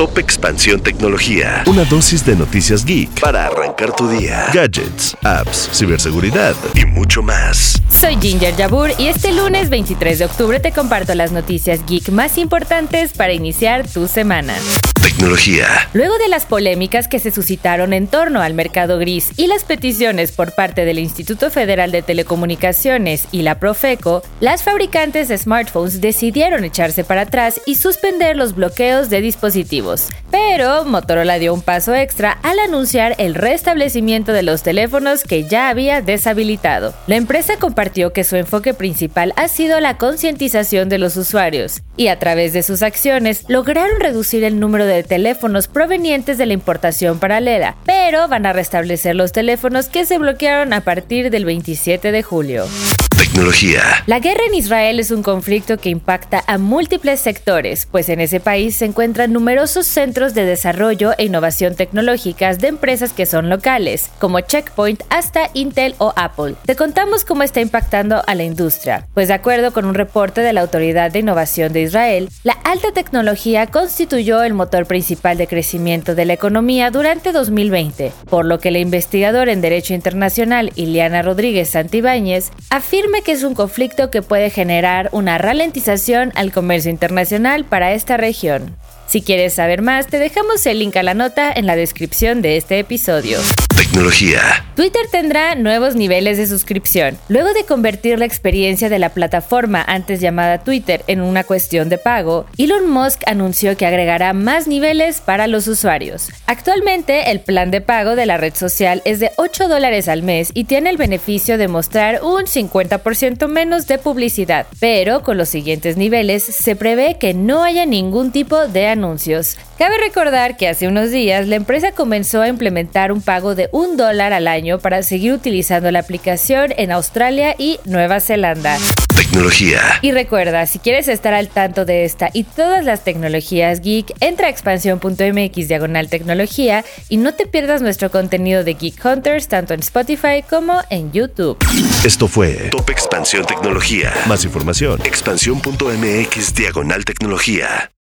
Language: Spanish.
Top Expansión Tecnología. Una dosis de noticias geek para arrancar tu día. Gadgets, apps, ciberseguridad y mucho más. Soy Ginger Yabur y este lunes 23 de octubre te comparto las noticias geek más importantes para iniciar tu semana. Tecnología. Luego de las polémicas que se suscitaron en torno al mercado gris y las peticiones por parte del Instituto Federal de Telecomunicaciones y la Profeco, las fabricantes de smartphones decidieron echarse para atrás y suspender los bloqueos de dispositivos. Pero Motorola dio un paso extra al anunciar el restablecimiento de los teléfonos que ya había deshabilitado. La empresa compartió que su enfoque principal ha sido la concientización de los usuarios y a través de sus acciones lograron reducir el número de teléfonos provenientes de la importación paralela, pero van a restablecer los teléfonos que se bloquearon a partir del 27 de julio. Tecnología. La guerra en Israel es un conflicto que impacta a múltiples sectores, pues en ese país se encuentran numerosos centros de desarrollo e innovación tecnológicas de empresas que son locales, como Checkpoint hasta Intel o Apple. Te contamos cómo está impactando a la industria, pues de acuerdo con un reporte de la Autoridad de Innovación de Israel, la alta tecnología constituyó el motor principal de crecimiento de la economía durante 2020, por lo que la investigadora en Derecho Internacional Ileana Rodríguez Santibáñez afirma que es un conflicto que puede generar una ralentización al comercio internacional para esta región. Si quieres saber más, te dejamos el link a la nota en la descripción de este episodio. Tecnología. Twitter tendrá nuevos niveles de suscripción. Luego de convertir la experiencia de la plataforma antes llamada Twitter en una cuestión de pago, Elon Musk anunció que agregará más niveles para los usuarios. Actualmente, el plan de pago de la red social es de 8 dólares al mes y tiene el beneficio de mostrar un 50% menos de publicidad, pero con los siguientes niveles se prevé que no haya ningún tipo de anuncios. Cabe recordar que hace unos días la empresa comenzó a implementar un pago de un dólar al año para seguir utilizando la aplicación en Australia y Nueva Zelanda. Tecnología. Y recuerda, si quieres estar al tanto de esta y todas las tecnologías geek, entra a expansión.mx diagonal tecnología y no te pierdas nuestro contenido de Geek Hunters tanto en Spotify como en YouTube. Esto fue Top Expansión Tecnología. Más información, expansión.mx diagonal tecnología.